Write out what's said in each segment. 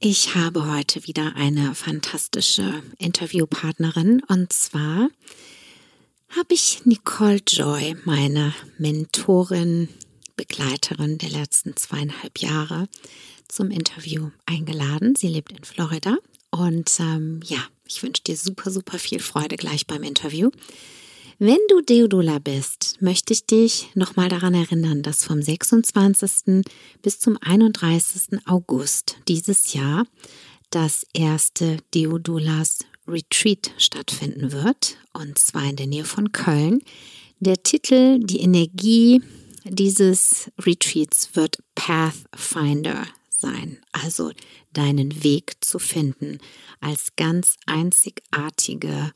Ich habe heute wieder eine fantastische Interviewpartnerin und zwar habe ich Nicole Joy, meine Mentorin, Begleiterin der letzten zweieinhalb Jahre, zum Interview eingeladen. Sie lebt in Florida und ähm, ja, ich wünsche dir super, super viel Freude gleich beim Interview. Wenn du Deodula bist, möchte ich dich nochmal daran erinnern, dass vom 26. bis zum 31. August dieses Jahr das erste Deodulas Retreat stattfinden wird, und zwar in der Nähe von Köln. Der Titel, die Energie dieses Retreats wird Pathfinder sein, also deinen Weg zu finden als ganz einzigartige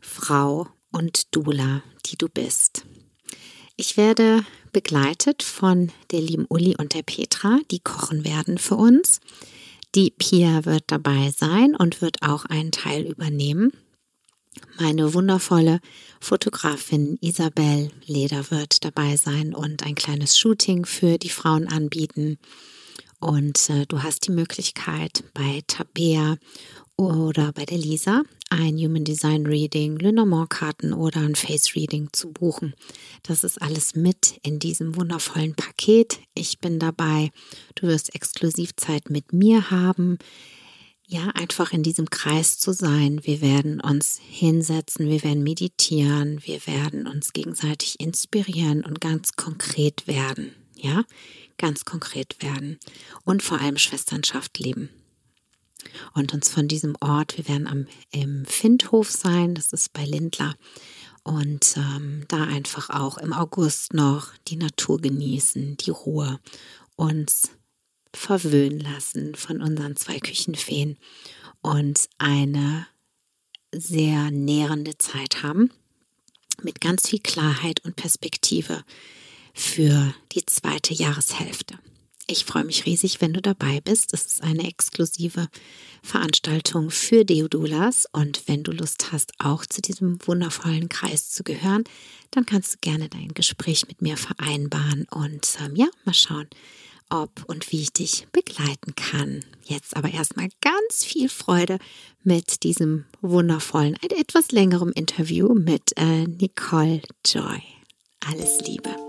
Frau und Dula, die du bist. Ich werde begleitet von der lieben Uli und der Petra, die kochen werden für uns. Die Pia wird dabei sein und wird auch einen Teil übernehmen. Meine wundervolle Fotografin Isabel Leder wird dabei sein und ein kleines Shooting für die Frauen anbieten. Und äh, du hast die Möglichkeit bei Tabea oder bei der Lisa ein Human Design Reading, Lenormand-Karten oder ein Face Reading zu buchen. Das ist alles mit in diesem wundervollen Paket. Ich bin dabei. Du wirst Exklusivzeit mit mir haben. Ja, einfach in diesem Kreis zu sein. Wir werden uns hinsetzen, wir werden meditieren, wir werden uns gegenseitig inspirieren und ganz konkret werden. Ja, ganz konkret werden und vor allem Schwesternschaft leben und uns von diesem Ort, wir werden am im Findhof sein, das ist bei Lindler, und ähm, da einfach auch im August noch die Natur genießen, die Ruhe, uns verwöhnen lassen von unseren zwei Küchenfeen und eine sehr nährende Zeit haben mit ganz viel Klarheit und Perspektive für die zweite Jahreshälfte. Ich freue mich riesig, wenn du dabei bist. Es ist eine exklusive Veranstaltung für Deodulas und wenn du Lust hast, auch zu diesem wundervollen Kreis zu gehören, dann kannst du gerne dein Gespräch mit mir vereinbaren und ähm, ja, mal schauen, ob und wie ich dich begleiten kann. Jetzt aber erstmal ganz viel Freude mit diesem wundervollen, etwas längerem Interview mit äh, Nicole Joy. Alles Liebe.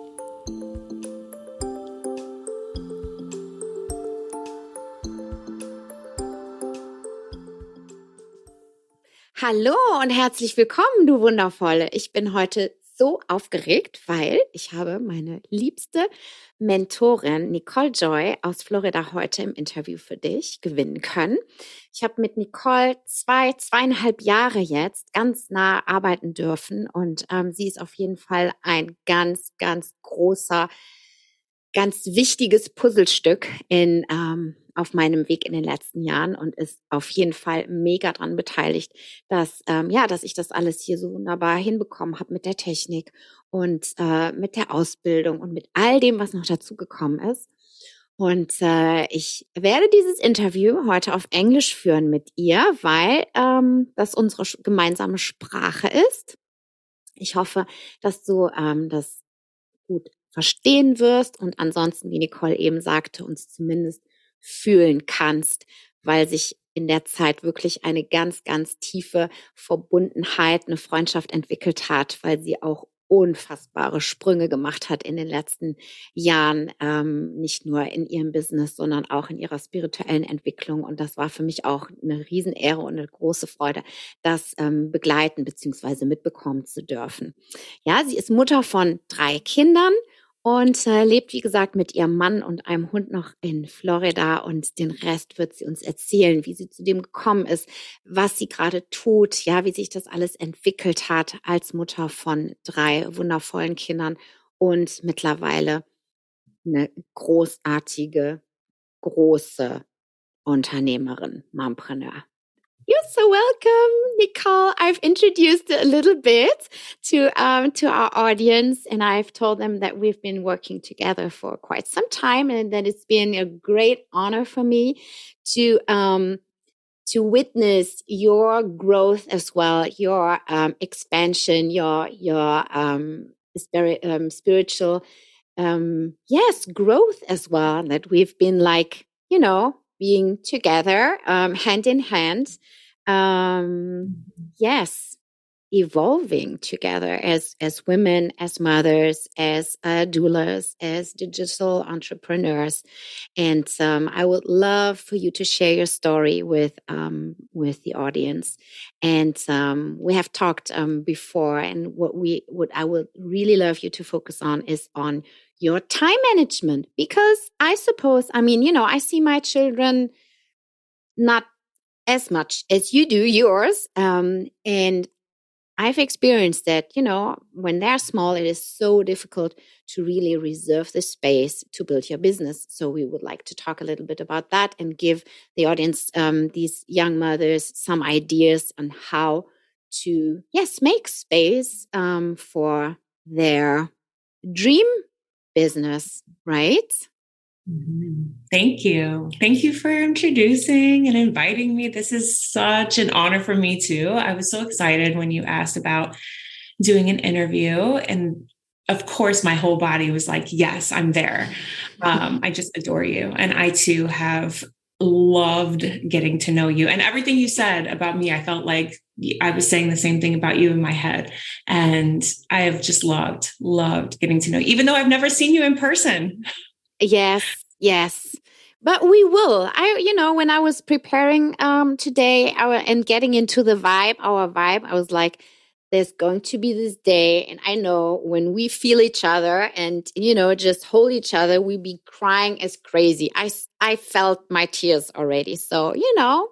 Hallo und herzlich willkommen, du Wundervolle. Ich bin heute so aufgeregt, weil ich habe meine liebste Mentorin Nicole Joy aus Florida heute im Interview für dich gewinnen können. Ich habe mit Nicole zwei, zweieinhalb Jahre jetzt ganz nah arbeiten dürfen und ähm, sie ist auf jeden Fall ein ganz, ganz großer, ganz wichtiges Puzzlestück in ähm, auf meinem Weg in den letzten Jahren und ist auf jeden Fall mega dran beteiligt, dass ähm, ja, dass ich das alles hier so wunderbar hinbekommen habe mit der Technik und äh, mit der Ausbildung und mit all dem, was noch dazu gekommen ist. Und äh, ich werde dieses Interview heute auf Englisch führen mit ihr, weil ähm, das unsere gemeinsame Sprache ist. Ich hoffe, dass du ähm, das gut verstehen wirst und ansonsten, wie Nicole eben sagte, uns zumindest fühlen kannst, weil sich in der Zeit wirklich eine ganz, ganz tiefe Verbundenheit, eine Freundschaft entwickelt hat, weil sie auch unfassbare Sprünge gemacht hat in den letzten Jahren, ähm, nicht nur in ihrem Business, sondern auch in ihrer spirituellen Entwicklung. Und das war für mich auch eine Riesenehre und eine große Freude, das ähm, begleiten bzw. mitbekommen zu dürfen. Ja, sie ist Mutter von drei Kindern und äh, lebt, wie gesagt, mit ihrem Mann und einem Hund noch in Florida. Und den Rest wird sie uns erzählen, wie sie zu dem gekommen ist, was sie gerade tut, ja, wie sich das alles entwickelt hat als Mutter von drei wundervollen Kindern und mittlerweile eine großartige, große Unternehmerin, Mompreneur. You're so welcome, Nichole. I've introduced a little bit to um, to our audience, and I've told them that we've been working together for quite some time, and that it's been a great honor for me to um, to witness your growth as well, your um, expansion, your your um, spirit, um, spiritual, um, yes, growth as well. That we've been like, you know, being together, um, hand in hand, um, yes, evolving together as as women, as mothers, as uh, doulas, as digital entrepreneurs. And um, I would love for you to share your story with um, with the audience. And um, we have talked um, before, and what we what I would really love you to focus on is on your time management because I suppose I mean you know I see my children not as much as you do yours. Um, and I've experienced that, you know, when they're small, it is so difficult to really reserve the space to build your business. So we would like to talk a little bit about that and give the audience, um, these young mothers, some ideas on how to, yes, make space um, for their dream business, right? Mm-hmm. Thank you. Thank you for introducing and inviting me. This is such an honor for me, too. I was so excited when you asked about doing an interview. And of course, my whole body was like, yes, I'm there. Um, I just adore you. And I, too, have loved getting to know you. And everything you said about me, I felt like I was saying the same thing about you in my head. And I have just loved, loved getting to know you, even though I've never seen you in person. Yes, yes. But we will. I, you know, when I was preparing um today our and getting into the vibe, our vibe, I was like, there's going to be this day. And I know when we feel each other and, you know, just hold each other, we be crying as crazy. I, I felt my tears already. So, you know,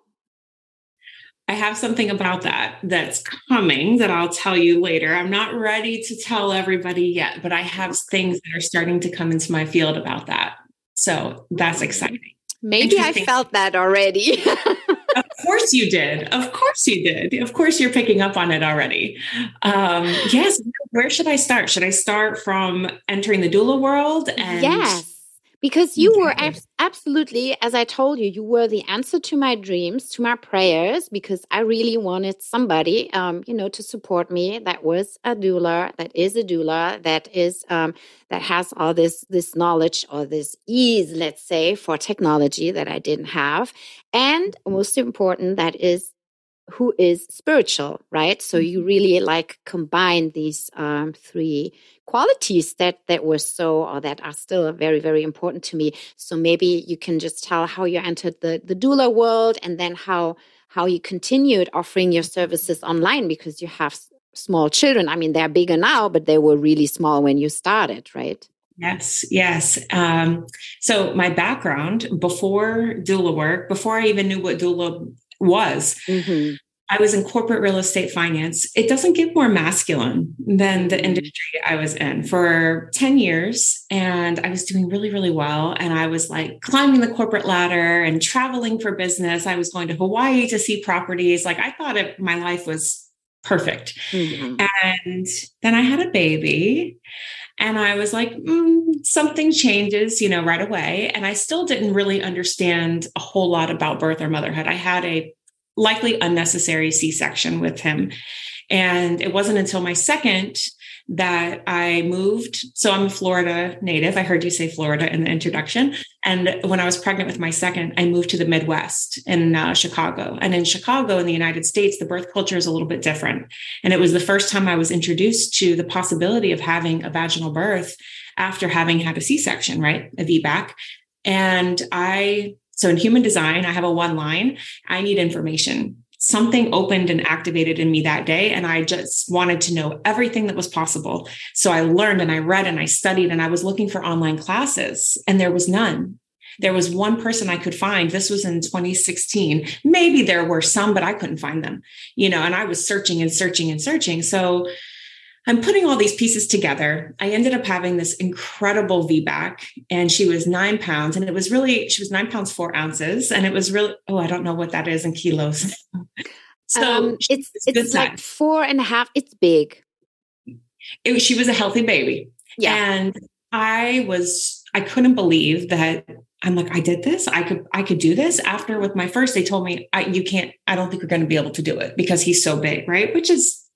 I have something about that that's coming that I'll tell you later. I'm not ready to tell everybody yet, but I have things that are starting to come into my field about that. So that's exciting. Maybe I felt that already. of course you did. Of course you did. Of course you're picking up on it already. Um, yes. Where should I start? Should I start from entering the doula world? And yes because you were ab- absolutely as i told you you were the answer to my dreams to my prayers because i really wanted somebody um, you know to support me that was a doula that is a doula that is um, that has all this this knowledge or this ease let's say for technology that i didn't have. And most important that is who is spiritual, right? So you mm-hmm. really like combine these um, three qualities that that were so or that are still very very important to me. So maybe you can just tell how you entered the the doula world and then how how you continued offering your services online because you have small children. I mean, they're bigger now, but they were really small when you started, right? Yes, yes. Um, so my background before doula work, before I even knew what doula was. Mm-hmm. I was in corporate real estate finance. It doesn't get more masculine than the mm-hmm. industry I was in for 10 years. And I was doing really, really well. And I was like climbing the corporate ladder and traveling for business. I was going to Hawaii to see properties. Like I thought it, my life was perfect. Mm-hmm. And then I had a baby. And I was like, mm, something changes, you know, right away. And I still didn't really understand a whole lot about birth or motherhood. I had a likely unnecessary C section with him. And it wasn't until my second that I moved. So I'm a Florida native. I heard you say Florida in the introduction. And when I was pregnant with my second, I moved to the Midwest in uh, Chicago. And in Chicago, in the United States, the birth culture is a little bit different. And it was the first time I was introduced to the possibility of having a vaginal birth after having had a C section, right? A VBAC. And I, so in human design, I have a one line I need information something opened and activated in me that day. And I just wanted to know everything that was possible. So I learned and I read and I studied and I was looking for online classes and there was none. There was one person I could find. This was in 2016. Maybe there were some, but I couldn't find them, you know, and I was searching and searching and searching. So I'm putting all these pieces together. I ended up having this incredible VBAC, and she was nine pounds, and it was really she was nine pounds four ounces, and it was really oh I don't know what that is in kilos. so um, it's it's like four and a half. It's big. It, she was a healthy baby, yeah, and I was I couldn't believe that I'm like, I did this. I could, I could do this. After with my first, they told me, I, you can't. I don't think you're going to be able to do it because he's so big, right? Which is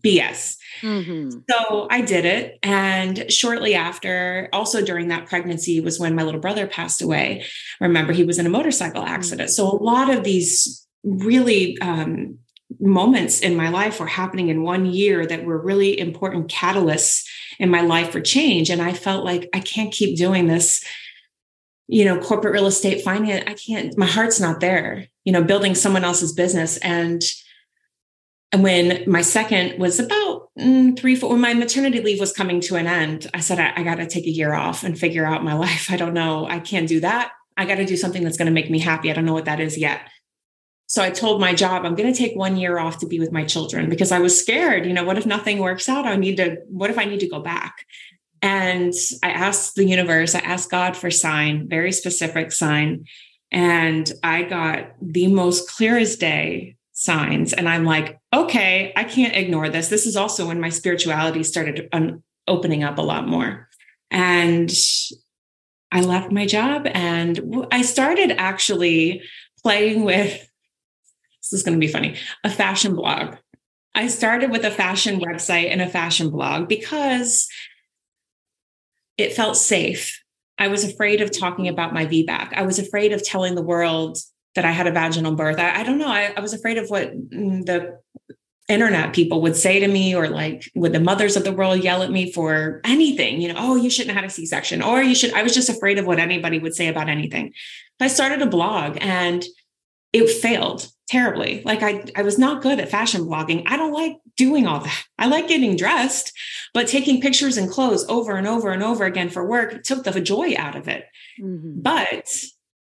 BS. Mm-hmm. So I did it. And shortly after, also during that pregnancy, was when my little brother passed away. Remember, he was in a motorcycle accident. Mm-hmm. So a lot of these really um, moments in my life were happening in one year that were really important catalysts in my life for change. And I felt like I can't keep doing this you know corporate real estate finance i can't my heart's not there you know building someone else's business and and when my second was about mm, three, four, when my maternity leave was coming to an end, I said, I, I got to take a year off and figure out my life. I don't know. I can't do that. I got to do something that's going to make me happy. I don't know what that is yet. So I told my job, I'm going to take one year off to be with my children because I was scared. You know, what if nothing works out? I need to, what if I need to go back? And I asked the universe, I asked God for sign, very specific sign. And I got the most clearest day signs. And I'm like, okay, I can't ignore this. This is also when my spirituality started un- opening up a lot more. And I left my job and I started actually playing with this is going to be funny a fashion blog. I started with a fashion website and a fashion blog because it felt safe. I was afraid of talking about my VBAC. I was afraid of telling the world that I had a vaginal birth. I, I don't know. I, I, was afraid of what mm, the internet people would say to me, or like would the mothers of the world yell at me for anything, you know, oh, you shouldn't have had a C section, or you should. I was just afraid of what anybody would say about anything. I started a blog and it failed terribly. Like I, I was not good at fashion blogging. I don't like doing all that. I like getting dressed, but taking pictures and clothes over and over and over again for work took the joy out of it. Mm-hmm. But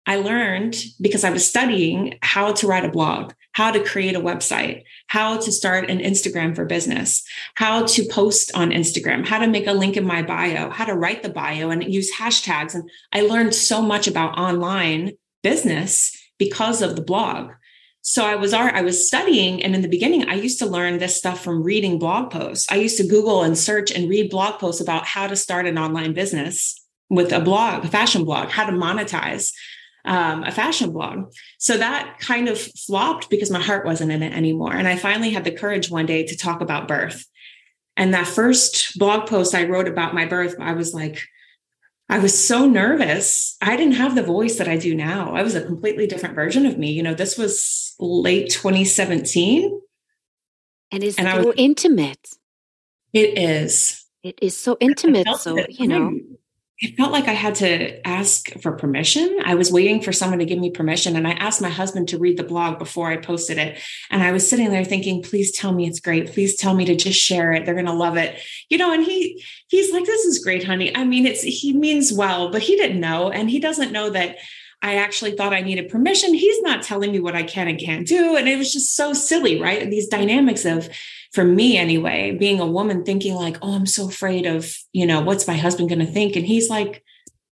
I learned because I was studying how to write a blog, how to create a website, how to start an Instagram for business, how to post on Instagram, how to make a link in my bio, how to write the bio and use hashtags. And I learned so much about online business because of the blog. So I was I was studying and in the beginning I used to learn this stuff from reading blog posts. I used to Google and search and read blog posts about how to start an online business with a blog, a fashion blog, how to monetize, um, a fashion blog. So that kind of flopped because my heart wasn't in it anymore. And I finally had the courage one day to talk about birth. And that first blog post I wrote about my birth, I was like, I was so nervous. I didn't have the voice that I do now. I was a completely different version of me. You know, this was late 2017. And it's and so was, intimate. It is. It is so intimate. So, you know, it felt like I had to ask for permission. I was waiting for someone to give me permission. And I asked my husband to read the blog before I posted it. And I was sitting there thinking, please tell me it's great. Please tell me to just share it. They're going to love it. You know, and he, he's like, this is great, honey. I mean, it's, he means well, but he didn't know. And he doesn't know that I actually thought I needed permission. He's not telling me what I can and can't do. And it was just so silly, right? These dynamics of, for me anyway, being a woman thinking like, oh, I'm so afraid of, you know, what's my husband going to think? And he's like,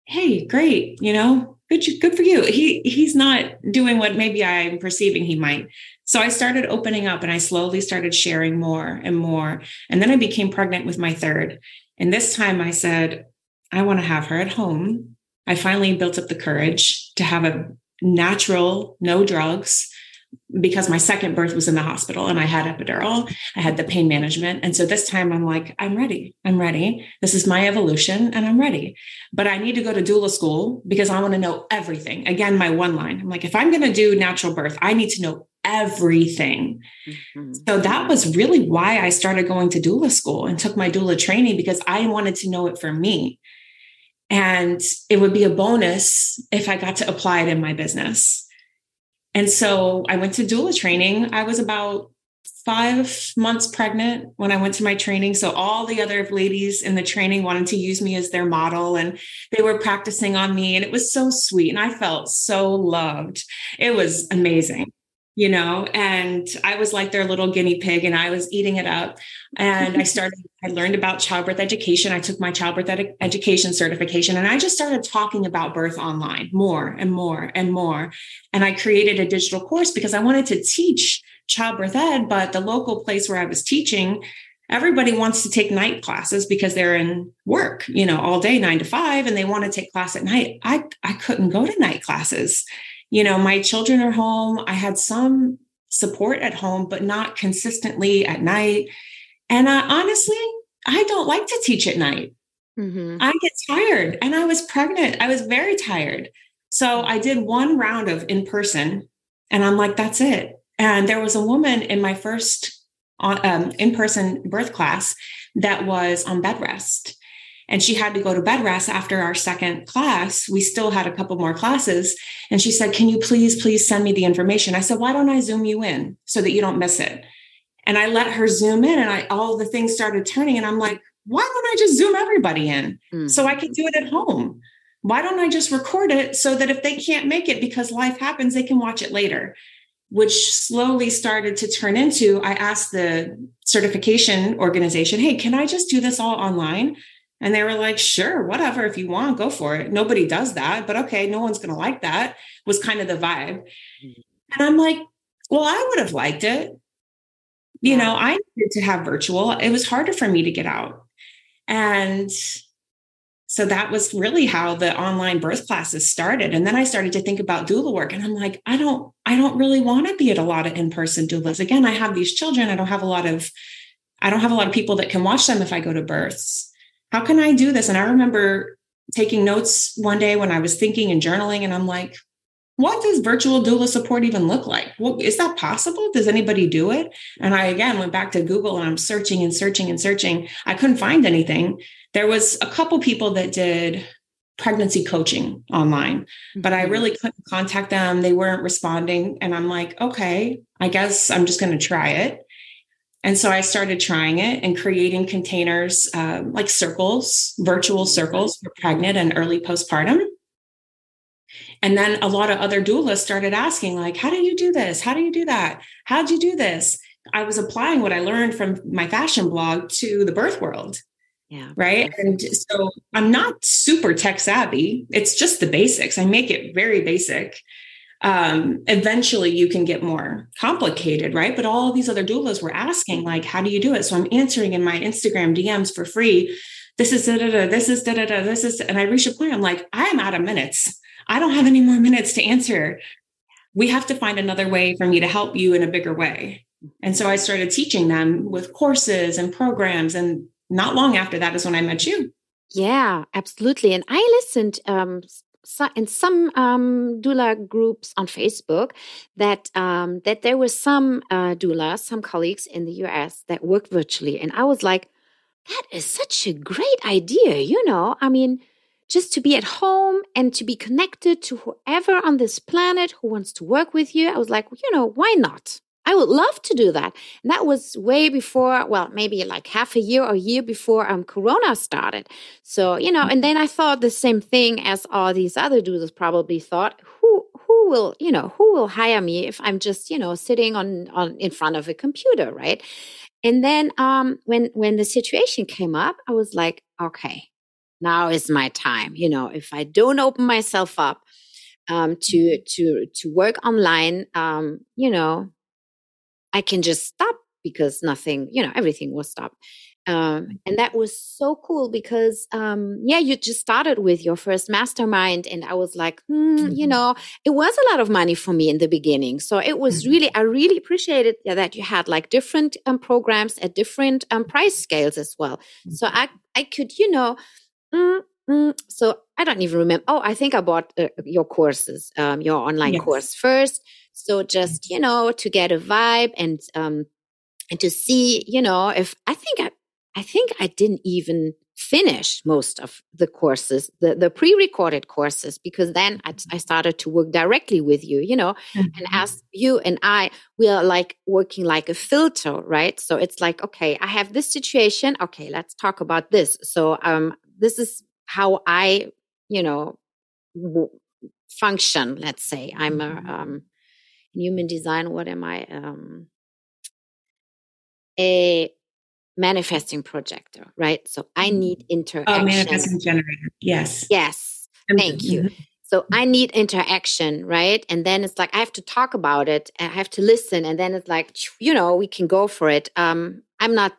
hey, great, you know, good, good for you. He he's not doing what maybe I'm perceiving he might. So I started opening up and I slowly started sharing more and more. And then I became pregnant with my third. And this time I said, I want to have her at home. I finally built up the courage to have a natural, no drugs, because my second birth was in the hospital and I had epidural. I had the pain management. And so this time I'm like, I'm ready. I'm ready. This is my evolution and I'm ready. But I need to go to doula school because I want to know everything. Again, my one line. I'm like, if I'm going to do natural birth, I need to know everything. Mm-hmm. So that was really why I started going to doula school and took my doula training because I wanted to know it for me. And it would be a bonus if I got to apply it in my business. And so I went to doula training. I was about five months pregnant when I went to my training. So all the other ladies in the training wanted to use me as their model and they were practicing on me. And it was so sweet. And I felt so loved. It was amazing you know and i was like their little guinea pig and i was eating it up. And i started i learned about childbirth education. I took my childbirth ed- education certification and i just started talking about birth online more and more and more. And i created a digital course because i wanted to teach childbirth ed but the local place where i was teaching everybody wants to take night classes because they're in work you know all day 9 to 5 and they want to take class at night. I i couldn't go to night classes you know, my children are home. I had some support at home, but not consistently at night. And I, honestly, I don't like to teach at night. Mm-hmm. I get tired and I was pregnant. I was very tired. So I did one round of in person and I'm like, that's it. And there was a woman in my first uh, um, in person birth class that was on bed rest and she had to go to bed rest after our second class. We still had a couple more classes. And she said, Can you please, please send me the information? I said, Why don't I zoom you in so that you don't miss it? And I let her zoom in and I all the things started turning. And I'm like, why don't I just zoom everybody in mm. so I can do it at home? Why don't I just record it so that if they can't make it because life happens, they can watch it later? Which slowly started to turn into I asked the certification organization, hey, can I just do this all online? And they were like, sure, whatever, if you want, go for it. Nobody does that, but okay, no one's going to like that, was kind of the vibe. Mm-hmm. And I'm like, well, I would have liked it. You know, I needed to have virtual. It was harder for me to get out. And so that was really how the online birth classes started. And then I started to think about doula work. And I'm like, I don't, I don't really want to be at a lot of in-person doulas. Again, I have these children. I don't have a lot of, I don't have a lot of people that can watch them if I go to births how can I do this? And I remember taking notes one day when I was thinking and journaling, and I'm like, what does virtual doula support even look like? Well, is that possible? Does anybody do it? And I again went back to Google and I'm searching and searching and searching. I couldn't find anything. There was a couple people that did pregnancy coaching online, but I mm-hmm. really couldn't contact them. They weren't responding. And I'm like, okay, I guess I'm just going to try it. And so I started trying it and creating containers um, like circles, virtual circles for pregnant and early postpartum. And then a lot of other doulas started asking, like, how do you do this? How do you do that? How'd you do this? I was applying what I learned from my fashion blog to the birth world. Yeah. Right. And so I'm not super tech savvy. It's just the basics. I make it very basic um, eventually you can get more complicated, right? But all these other doulas were asking, like, how do you do it? So I'm answering in my Instagram DMs for free. This is da da da. This is da da da. This is, and I reach a point. I'm like, I am out of minutes. I don't have any more minutes to answer. We have to find another way for me to help you in a bigger way. And so I started teaching them with courses and programs. And not long after that is when I met you. Yeah, absolutely. And I listened um, in some um, doula groups on Facebook that um, that there were some uh, doulas, some colleagues in the US that worked virtually, and I was like, that is such a great idea. You know, I mean, just to be at home and to be connected to whoever on this planet who wants to work with you. I was like, you know, why not? I would love to do that. And that was way before, well, maybe like half a year or a year before um, Corona started. So, you know, and then I thought the same thing as all these other dudes probably thought, who who will, you know, who will hire me if I'm just, you know, sitting on on in front of a computer, right? And then um when when the situation came up, I was like, okay, now is my time. You know, if I don't open myself up um to to to work online, um, you know, I can just stop because nothing, you know, everything was stopped. Um, and that was so cool because, um, yeah, you just started with your first mastermind. And I was like, hmm, mm-hmm. you know, it was a lot of money for me in the beginning. So it was mm-hmm. really, I really appreciated that you had like different um, programs at different um, price scales as well. Mm-hmm. So I, I could, you know, mm, mm, so I don't even remember. Oh, I think I bought uh, your courses, um, your online yes. course first. So just, you know, to get a vibe and, um, and to see, you know, if I think I, I think I didn't even finish most of the courses, the, the pre-recorded courses, because then I, I started to work directly with you, you know, mm-hmm. and as you and I, we are like working like a filter, right? So it's like, okay, I have this situation. Okay, let's talk about this. So, um, this is how I, you know, w- function. Let's say I'm a, mm-hmm. um, human design. What am I? Um, a manifesting projector, right? So I need mm-hmm. interaction. Oh, manifesting generator. Yes. Yes. Thank you. Mm-hmm. So I need interaction, right? And then it's like I have to talk about it. I have to listen, and then it's like you know we can go for it. Um, I'm not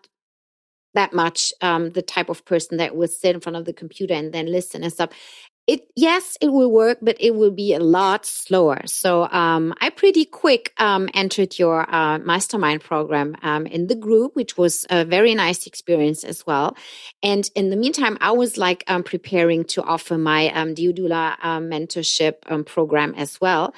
that much um, the type of person that will sit in front of the computer and then listen and stuff. It yes it will work but it will be a lot slower. So um, i pretty quick um, entered your uh, mastermind program um, in the group which was a very nice experience as well. And in the meantime i was like um, preparing to offer my um, Diodula uh, mentorship um, program as well.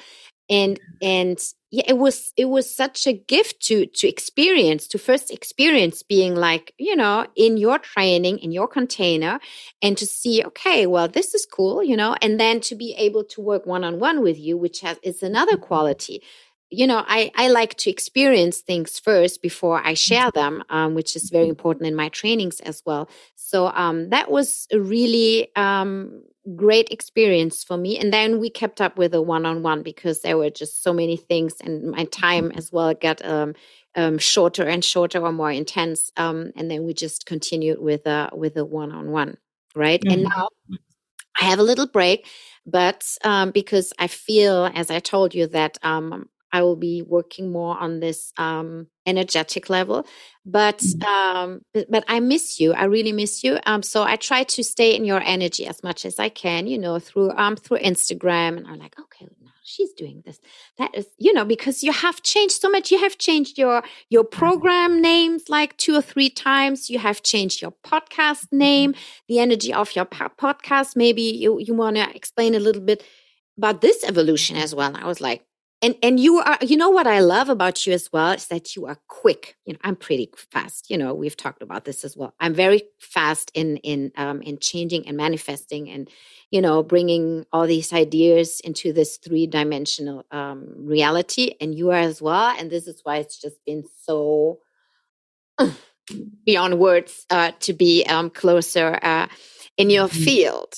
And and yeah it was it was such a gift to to experience to first experience being like you know in your training in your container and to see okay well this is cool you know and then to be able to work one on one with you which has is another mm-hmm. quality you know i i like to experience things first before i share mm-hmm. them um, which is very important in my trainings as well so um, that was really um, great experience for me and then we kept up with a one-on-one because there were just so many things and my time as well got um, um, shorter and shorter or more intense um, and then we just continued with a with a one-on-one right mm-hmm. and now i have a little break but um, because i feel as i told you that um, I will be working more on this um, energetic level. But, mm-hmm. um, but, I miss you. I really miss you. Um, so I try to stay in your energy as much as I can. You know, through um through Instagram, and I'm like, okay, now she's doing this. That is, you know, because you have changed so much. You have changed your your mm-hmm. program names like two or three times. You have changed your podcast mm-hmm. name, the energy of your podcast. Maybe you you want to explain a little bit about this evolution as well. And I was like, and and you are you know what i love about you as well is that you are quick. You know i'm pretty fast. You know we've talked about this as well. I'm very fast in in um in changing and manifesting and you know bringing all these ideas into this three dimensional um reality. And you are as well. And this is why it's just been so beyond words uh to be um closer uh in your mm-hmm. field.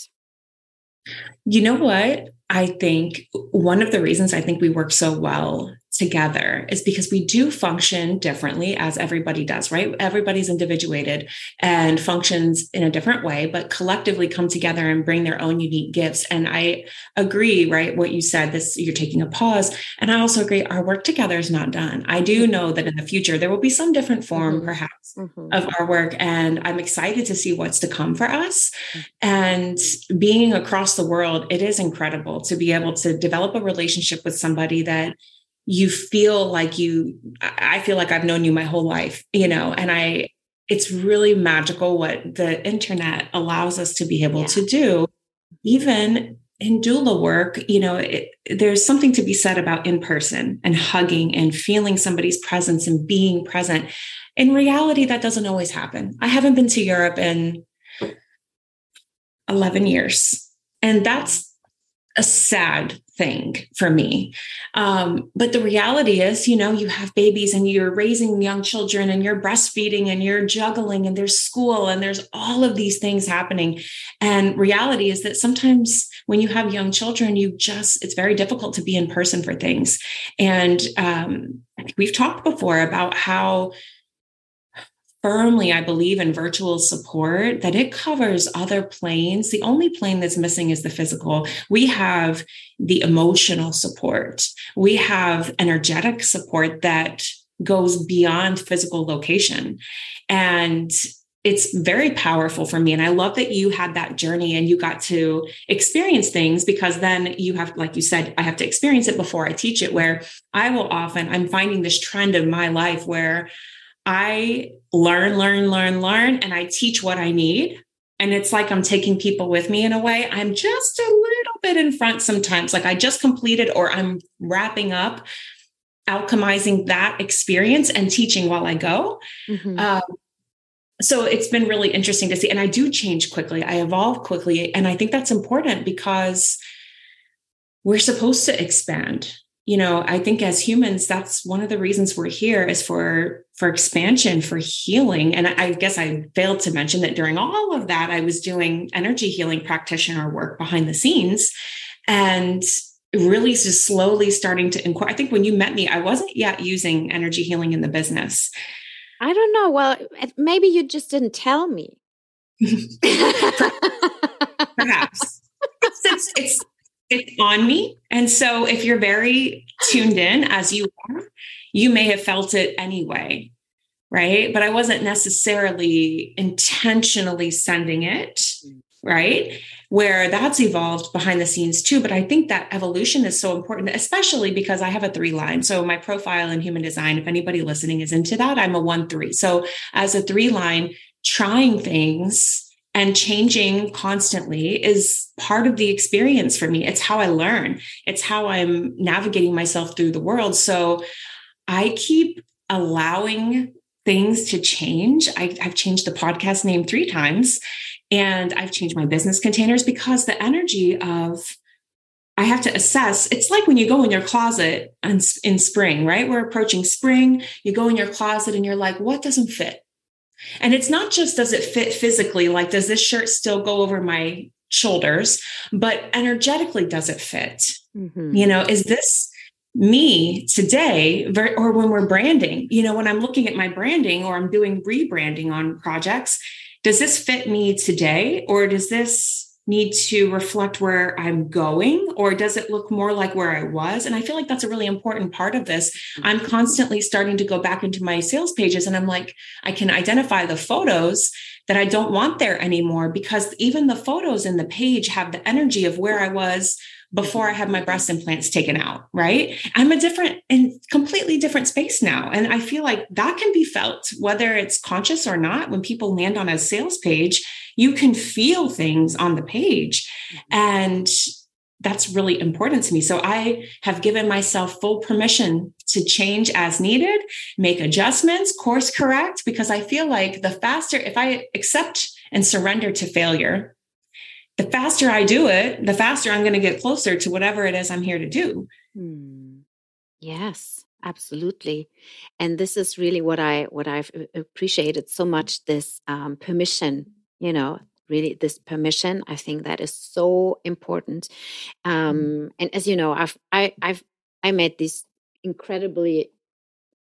You know what I think one of the reasons I think we work so well together is because we do function differently as everybody does, right? Everybody's individuated and functions in a different way, but collectively come together and bring their own unique gifts. And I agree, right? What you said, this you're taking a pause. And I also agree, our work together is not done. I do mm-hmm. know that in the future there will be some different form, mm-hmm. perhaps, mm-hmm. of our work. And I'm excited to see what's to come for us. Mm-hmm. And being across the world, it is incredible to be able to develop a relationship with somebody that you feel like you i feel like i've known you my whole life you know and i it's really magical what the internet allows us to be able yeah. to do. Even in doula work you know it, there's something to be said about in person and hugging and feeling somebody's presence and being present. In reality that doesn't always happen. I haven't been to europe in 11 years and that's a sad thing for me. Um, but the reality is, you know, you have babies and you're raising young children and you're breastfeeding and you're juggling and there's school and there's all of these things happening. And reality is that sometimes when you have young children, you just, it's very difficult to be in person for things. And um, we've talked before about how firmly, I believe, in virtual support that it covers other planes. The only plane that's missing is the physical. We have the emotional support, we have energetic support that goes beyond physical location. And it's very powerful for me. And I love that you had that journey and you got to experience things because then you have, like you said, I have to experience it before I teach it. Where I will often, I'm finding this trend in my life where I learn, learn, learn, learn, and I teach what I need. And it's like I'm taking people with me in a way. I'm just a little bit in front sometimes. Like I just completed or I'm wrapping up alchemizing that experience and teaching while I go. Mm-hmm. Um, so it's been really interesting to see. And I do change quickly, I evolve quickly. And I think that's important because we're supposed to expand. You know, I think as humans, that's one of the reasons we're here is for for expansion, for healing. And I guess I failed to mention that during all of that, I was doing energy healing practitioner work behind the scenes. And really just slowly starting to inquire. I think when you met me, I wasn't yet using energy healing in the business. I don't know. Well, maybe you just didn't tell me. Perhaps. Since it's it's on me. And so if you're very tuned in as you are, you may have felt it anyway. Right. But I wasn't necessarily intentionally sending it. Right where that's evolved behind the scenes too. But I think that evolution is so important, especially because I have a three line. So my profile in human design, if anybody listening is into that, I'm a one three. So as a three line, trying things and changing constantly is part of the experience for me. It's how I learn. It's how I'm navigating myself through the world. So I keep allowing things to change. I, have changed the podcast name three times and I've changed my business containers because the energy of I have to assess. It's like when you go in your closet in, in spring, right? We're approaching spring. You go in your closet and you're like, what doesn't fit? And it's not just does it fit physically, like does this shirt still go over my shoulders, but energetically does it fit? Mm-hmm. You know, is this me today or when we're branding? You know, when I'm looking at my branding or I'm doing rebranding on projects, does this fit me today or does this need to reflect where I'm going or does it look more like where I was? And I feel like that's a really important part of this. Mm-hmm. I'm constantly starting to go back into my sales pages and I'm like, I can identify the photos that I don't want there anymore because even the photos in the page have the energy of where I was before I mm-hmm. had my breast implants taken out, right? I'm a different and completely different space now. And I feel like that can be felt, whether it's conscious or not. When people land on a sales page, you can feel things on the page. Mm-hmm. And that's really important to me. So I have given myself full permission to change as needed, make adjustments, course correct, because I feel like the faster, if I accept and surrender to failure, the faster I do it, the faster I'm going to get closer to whatever it is I'm here to do. Hmm. Yes, absolutely. And this is really what I what I've appreciated so much this um, permission, you know, really this permission. I think that is so important. Mm-hmm. Um, and as you know, I've I, I've I made these incredibly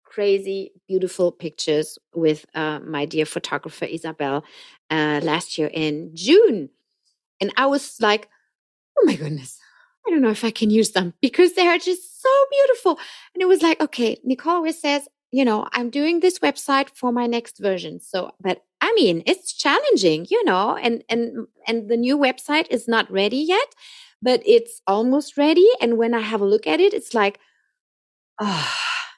crazy, beautiful pictures with uh, my dear photographer Isabel uh, last year in June. And I was like, oh my goodness, I don't know if I can use them because they are just so beautiful. And it was like, okay, Nichole always says, you know, I'm doing this website for my next version. So, but I mean, it's challenging, you know, and, and, and the new website is not ready yet, but it's almost ready. And when I have a look at it, it's like, oh,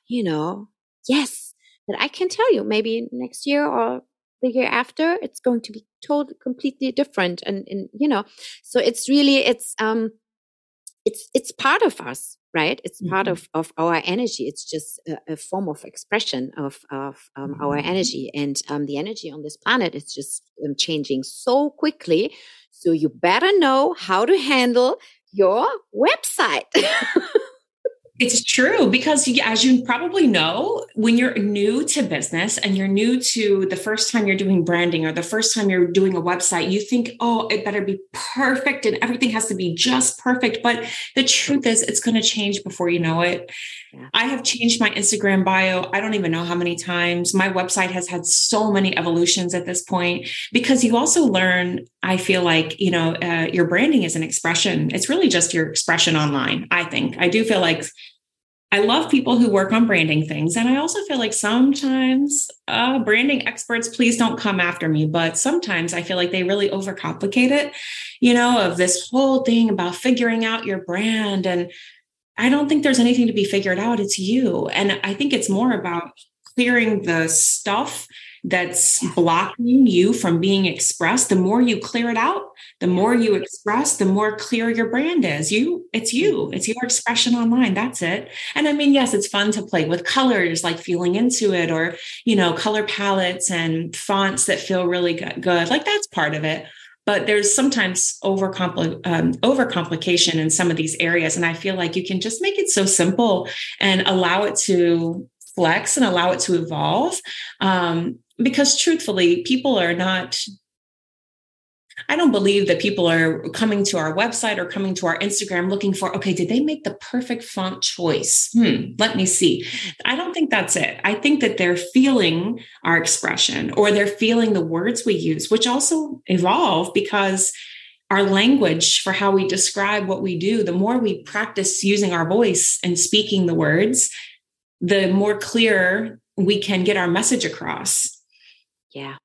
you know, yes, that I can tell you maybe next year or the year after it's going to be totally completely different and, and you know so it's really it's um it's it's part of us right? It's mm-hmm. part of of our energy. It's just a, a form of expression of of um, mm-hmm. our energy. And um, the energy on this planet is just um, changing so quickly. So you better know how to handle your website It's true because, as you probably know, when you're new to business and you're new to the first time you're doing branding or the first time you're doing a website, you think, oh, it better be perfect and everything has to be just perfect. But the truth is, it's going to change before you know it. Yeah. I have changed my Instagram bio. I don't even know how many times. My website has had so many evolutions at this point because you also learn, I feel like, you know, uh, your branding is an expression. It's really just your expression online, I think. I do feel like I love people who work on branding things. And I also feel like sometimes uh, branding experts, please don't come after me, but sometimes I feel like they really overcomplicate it, you know, of this whole thing about figuring out your brand. And I don't think there's anything to be figured out. It's you. And I think it's more about clearing the stuff that's blocking you from being expressed the more you clear it out the more you express the more clear your brand is. You it's you. It's your expression online. That's it. And i mean yes it's fun to play with colors like feeling into it or you know color palettes and fonts that feel really good, like that's part of it. But there's sometimes over um, overcomplication in some of these areas and i feel like you can just make it so simple and allow it to flex and allow it to evolve. Um, because truthfully, people are not I don't believe that people are coming to our website or coming to our Instagram looking for, okay, did they make the perfect font choice? Hmm, let me see. I don't think that's it. I think that they're feeling our expression or they're feeling the words we use, which also evolve because our language for how we describe what we do, the more we practice using our voice and speaking the words, the more clear we can get our message across. Yeah.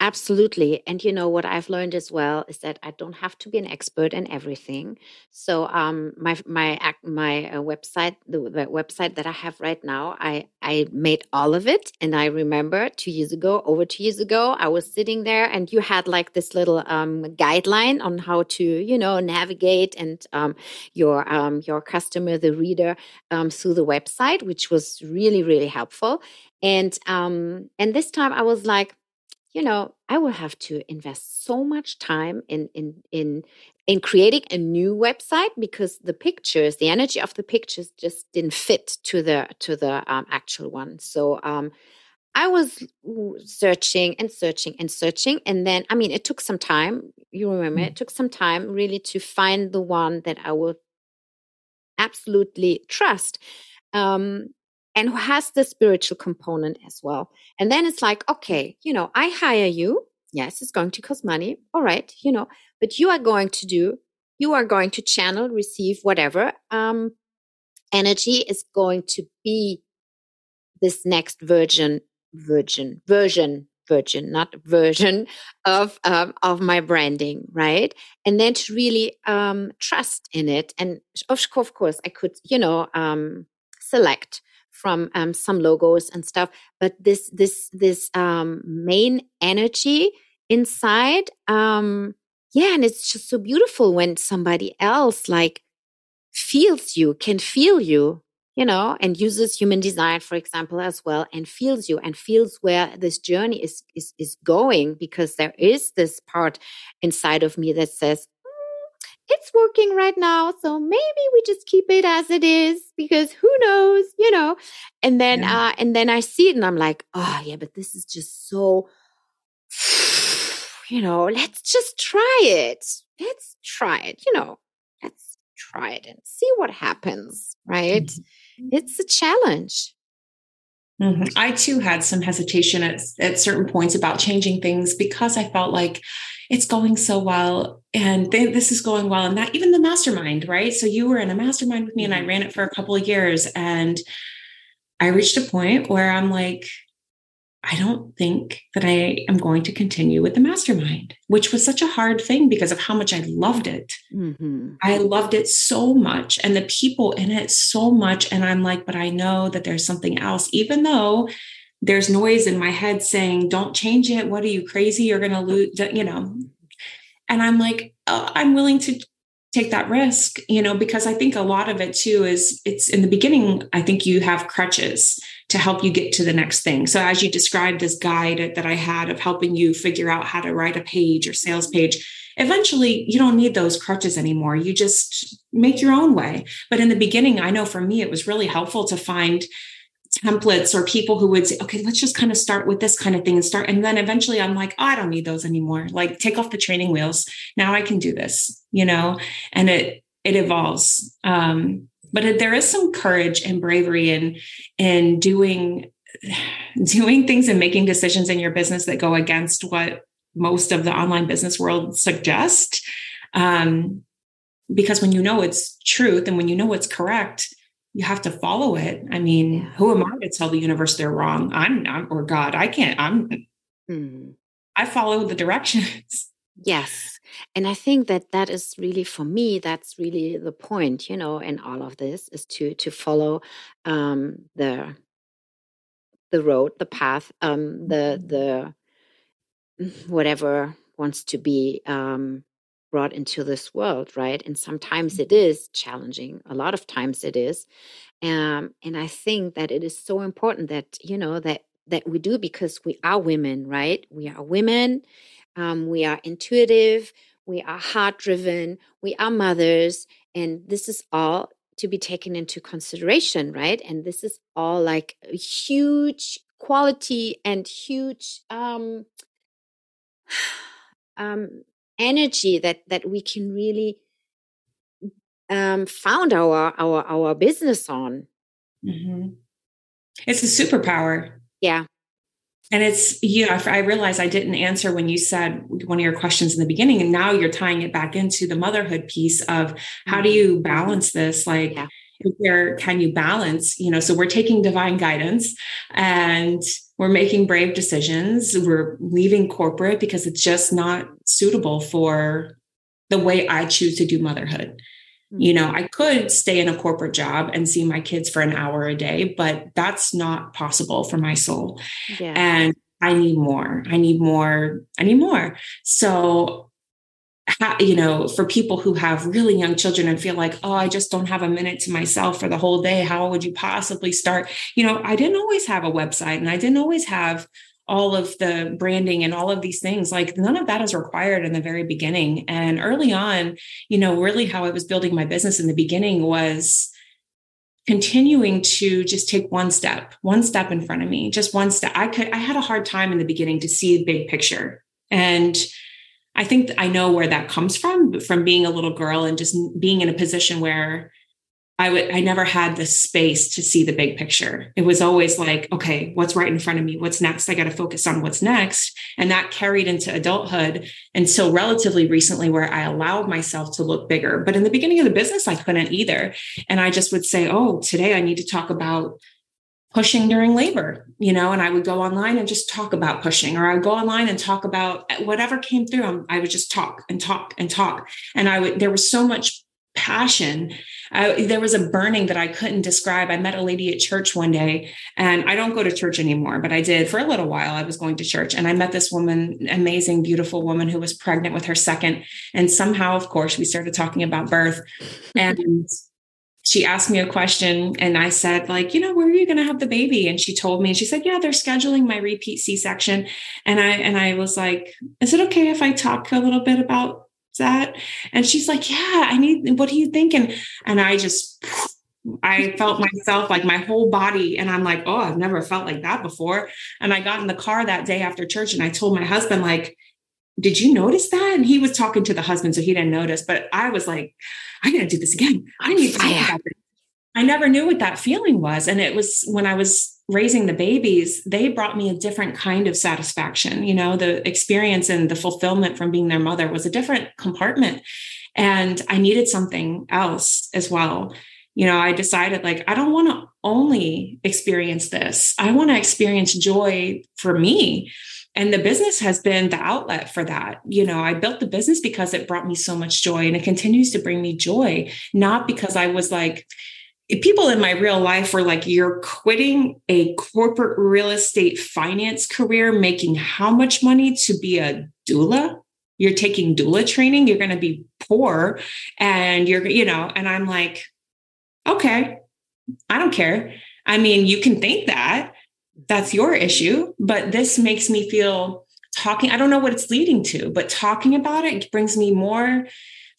Absolutely. And you know what I've learned as well is that I don't have to be an expert in everything. So um my my my uh, website the, the, website that I have right now I I made all of it and I remember 2 years ago over 2 years ago I was sitting there and you had like this little um guideline on how to you know navigate and um your um your customer the reader um through the website which was really really helpful and um and this time I was like you know, I will have to invest so much time in in in in creating a new website because the pictures, the energy of the pictures, just didn't fit to the to the um, actual one. So um, I was searching and searching and searching, and then I mean, it took some time. You remember, mm. it took some time really to find the one that I would absolutely trust. Um, and who has the spiritual component as well. And then it's like, okay, you know, I hire you. Yes, it's going to cost money. All right, you know, but you are going to do, you are going to channel, receive whatever um, energy is going to be this next virgin, virgin, version, virgin, not version of um, of my branding, right? And then to really um, trust in it, and of, of course, I could, you know, um, select from um, some logos and stuff but this this this um, main energy inside um yeah and it's just so beautiful when somebody else like feels you can feel you you know and uses human design for example as well and feels you and feels where this journey is is is going because there is this part inside of me that says it's working right now. So maybe we just keep it as it is because who knows, you know? And then, yeah. uh, and then I see it and I'm like, oh yeah, but this is just so, you know, let's just try it. Let's try it, you know, let's try it and see what happens, right? Mm-hmm. It's a challenge. Mm-hmm. I too had some hesitation at, at certain points about changing things because I felt like it's going so well and this is going well and that even the mastermind right so you were in a mastermind with me and i mm-hmm. ran it for a couple of years and i reached a point where i'm like i don't think that i am going to continue with the mastermind which was such a hard thing because of how much i loved it mm-hmm. i loved it so much and the people in it so much and i'm like but i know that there's something else even though there's noise in my head saying, don't change it. What are you crazy? You're going to lose, you know. And I'm like, oh, I'm willing to take that risk, you know, because I think a lot of it too is it's in the beginning, I think you have crutches to help you get to the next thing. So as you described this guide that I had of helping you figure out how to write a page or sales page, eventually you don't need those crutches anymore. You just make your own way. But in the beginning, I know for me, it was really helpful to find templates or people who would say, okay, let's just kind of start with this kind of thing and start. And then eventually I'm like, oh, I don't need those anymore. Like take off the training wheels. Now I can do this, you know, and it, it evolves. Um, but there is some courage and bravery in, in doing, doing things and making decisions in your business that go against what most of the online business world suggest. Um, because when you know it's truth and when you know it's correct, you have to follow it. I mean, who am I to tell the universe they're wrong? I'm not, or God, I can't, I'm, mm-hmm. I follow the directions. Yes. And I think that that is really for me that's really the point, you know, in all of this is to to follow um the the road, the path, um the mm-hmm. the whatever wants to be um brought into this world, right? And sometimes it mm-hmm. challenging. A lot of times it is. Um, and I think that it is so important that, you know, that that we do because we are women, right? We are women. Um, we are intuitive. We are heart driven. We are mothers. And this is all to be taken into consideration, right? And this is all like a huge quality and huge um, um, energy that that we can really um, found our our our business on. Mm-hmm. It's a superpower. Yeah. And it's, you know, I realized I didn't answer when you said one of your questions in the beginning, and now you're tying it back into the motherhood piece of how do mm-hmm. you balance this? Like, yeah. where can you balance? You know, so we're taking divine guidance and we're making brave decisions. We're leaving corporate because it's just not suitable for the way I choose to do motherhood. You know, mm-hmm. I could stay in a corporate job and see my kids for an hour a day, but that's not possible for my soul. Yeah. And I need more. I need more. I need more. So, you know, for people who have really young children and feel like, oh, I just don't have a minute to myself for the whole day, how would you possibly start? You know, I didn't always have a website and I didn't always have all of the branding and all of these things like none of that is required in the very beginning. And early on you know really how i was building my business in the beginning was continuing to just take one step one step in front of me just one step. I could i had a hard time in the beginning to see the big picture. And i think i know where that comes from from being a little girl and just being in a position where I would I never had the space to see the big picture. It was always like, okay, what's right in front of me? What's next? I got to focus on what's next. And that carried into adulthood until relatively recently where I allowed myself to look bigger. But in the beginning of the business, I couldn't either. And I just would say, oh, today I need to talk about pushing during labor, you know, and I would go online and just talk about pushing, or I would go online and talk about whatever came through. I would just talk and talk and talk. And I would, there was so much passion. I, there was a burning that I couldn't describe. I met a lady at church one day, and I don't go to church anymore, but I did for a little while. I was going to church, and I met this woman, amazing, beautiful woman who was pregnant with her second. And somehow, of course, we started talking about birth. And she asked me a question, and I said, like, you know, where are you going to have the baby? And she told me, and she said, yeah, they're scheduling my repeat C-section. And I and I was like, is it okay if I talk a little bit about that? And she's like, yeah, I need, what are you thinking? And and I just, I felt myself like my whole body. And I'm like, oh, I've never felt like that before. And I got in the car that day after church and I told my husband, like, did you notice that? And he was talking to the husband, so he didn't notice. But I was like, I gotta do this again. I need to. I never knew what that feeling was. And it was when I was raising the babies, they brought me a different kind of satisfaction. You know, the experience and the fulfillment from being their mother was a different compartment. And I needed something else as well. You know, I decided like, I don't want to only experience this, I want to experience joy for me. And the business has been the outlet for that. You know, I built the business because it brought me so much joy and it continues to bring me joy, not because I was like, people in my real life were like, You're quitting a corporate real estate finance career, making how much money to be a doula? You're taking doula training, you're going to be poor. And you're, you know, and I'm like, Okay, I don't care. I mean, you can think that that's your issue, but this makes me feel talking. I don't know what it's leading to, but talking about it brings me more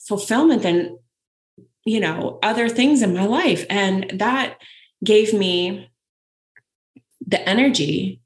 fulfillment than you know, other things in my life. And that gave me the energy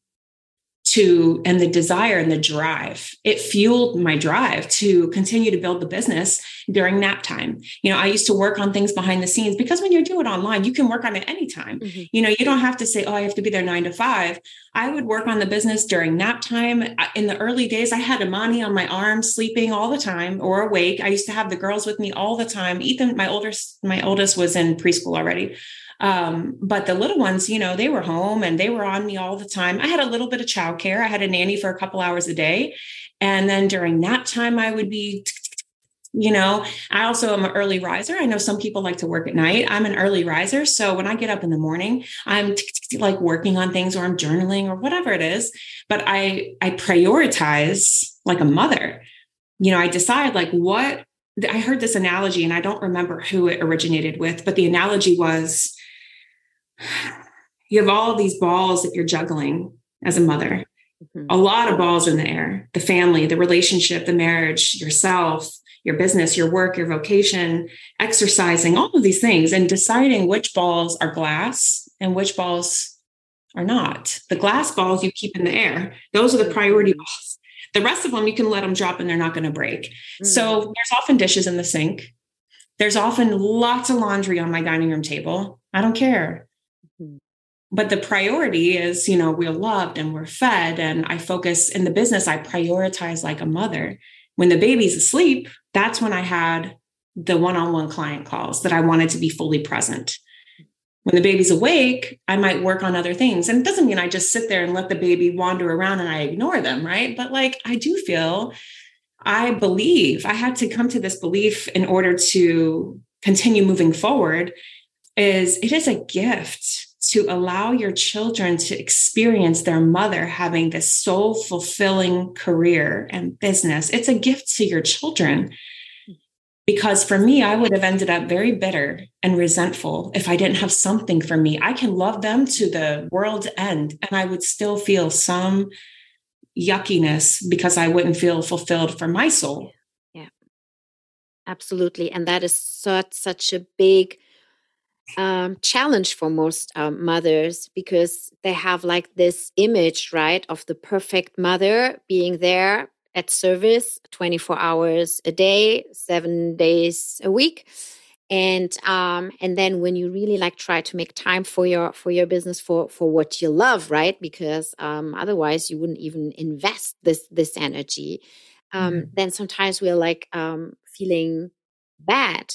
to and the desire and the drive. It fueled my drive to continue to build the business during nap time. You know i used to work on things behind the scenes because when you do it online you can work on it anytime. Mm-hmm. you know you don't have to say oh i have to be there nine to five. I would work on the business during nap time. In the early days i had imani on my arm sleeping all the time or awake. I used to have the girls with me all the time. Ethan my oldest my oldest was in preschool already Um, but the little ones, you know, they were home and they were on me all the time. I had a little bit of childcare. I had a nanny for a couple hours a day. And then during that time, I would be you know i also am an early riser i know some people like to work at night i'm an early riser so when i get up in the morning i'm like working on things or i'm journaling or whatever it is but i i prioritize like a mother you know i decide like what i heard this analogy and i don't remember who it originated with but the analogy was you have all these balls that you're juggling as a mother mm-hmm. a lot of balls in the air the family the relationship the marriage yourself your business, your work, your vocation, exercising, all of these things, and deciding which balls are glass and which balls are not. The glass balls you keep in the air, those are the priority mm-hmm. balls. The rest of them, you can let them drop and they're not going to break. Mm-hmm. So there's often dishes in the sink. There's often lots of laundry on my dining room table. I don't care. But the priority is, you know, we're loved and we're fed. And I focus in the business, I prioritize like a mother. When the baby's asleep, that's when I had the one on one client calls that I wanted to be fully present. When the baby's awake, I might work on other things. And it doesn't mean I just sit there and let the baby wander around and I ignore them, right? But like I do feel, I believe I had to come to this belief in order to continue moving forward is it is a gift to allow your children to experience their mother having this soul fulfilling career and business. It's a gift to your children. Because for me, I would have ended up very bitter and resentful if I didn't have something for me. I can love them to the world's end, and I would still feel some yuckiness because I wouldn't feel fulfilled for my soul. Yeah, absolutely. And that is such, such a big um, challenge for most um, mothers because they have like this image, right, of the perfect mother being there at service 24 hours a day, seven days a week. And um, and then when you really like try to make time for your for your business for for what you love, right? Because um, otherwise you wouldn't even invest this this energy. Um, mm-hmm. Then sometimes we're like um, feeling bad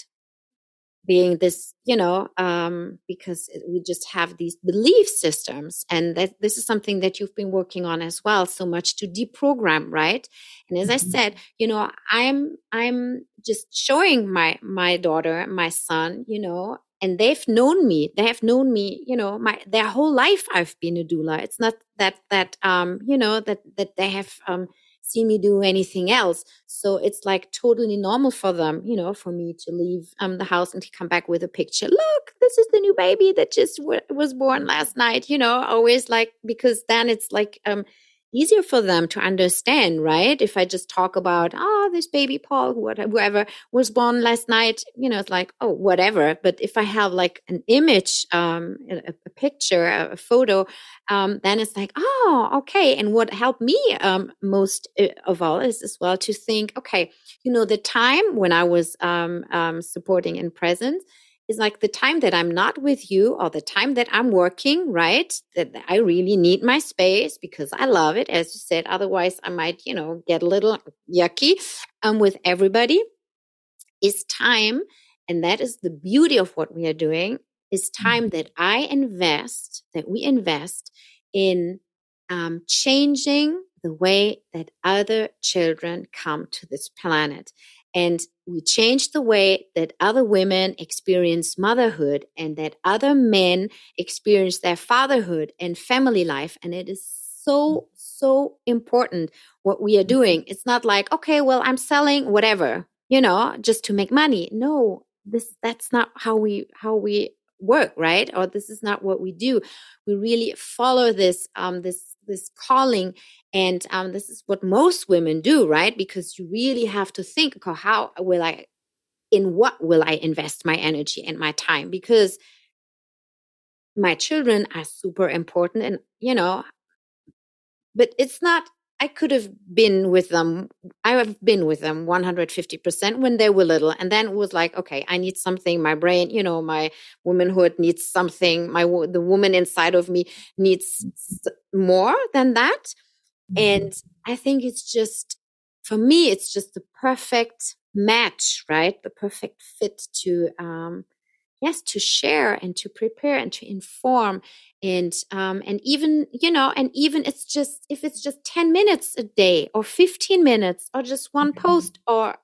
being this you know um, because we just have these belief systems and that this is something that you've been working on as well so much to deprogram right and as mm-hmm. i said you know i'm i'm just showing my my daughter my son you know and they've known me they have known me you know my their whole life i've been a doula it's not that that um you know that that they have um see me do anything else. So it's like totally normal for them, you know, for me to leave um, the house and to come back with a picture. Look, this is the new baby that just w- was born last night, you know, always like, because then it's like, um, easier for them to understand, right? If I just talk about, oh, this baby Paul, whoever was born last night, you know, it's like, oh, whatever. But if I have like an image, um, a, a picture, a, a photo, um, then it's like, oh, okay. And what helped me um, most uh, of all is as well to think, okay, you know, the time when I was um, um, supporting in presence is like the time that I'm not with you or the time that I'm working, right? That I really need my space because I love it, as you said. Otherwise, I might, you know, get a little yucky um, with everybody. Is time, and that is the beauty of what we are doing, is time mm-hmm. that I invest, that we invest in um, changing the way that other children come to this planet. And we change the way that other women experience motherhood and that other men experience their fatherhood and family life. And it is so, so important what we are doing. It's not like, okay, well, I'm selling whatever, you know, just to make money. No, this, that's not how we, how we work, right? Or this is not what we do. We really follow this, um, this this calling and um, this is what most women do right? Because you really have to think how will i in what will i invest my energy and my time? Because my children are super important and you know but it's not I could have been with them. I have been with them 150% when they were little. And then it was like, okay, I need something. My brain, you know, my womanhood needs something. My, the woman inside of me needs more than that. And mm-hmm. I think it's just, for me, it's just the perfect match, right? The perfect fit to, um, yes to share and to prepare and to inform and um and even you know and even it's just if it's just 10 minutes a day or 15 minutes or just one mm-hmm. post or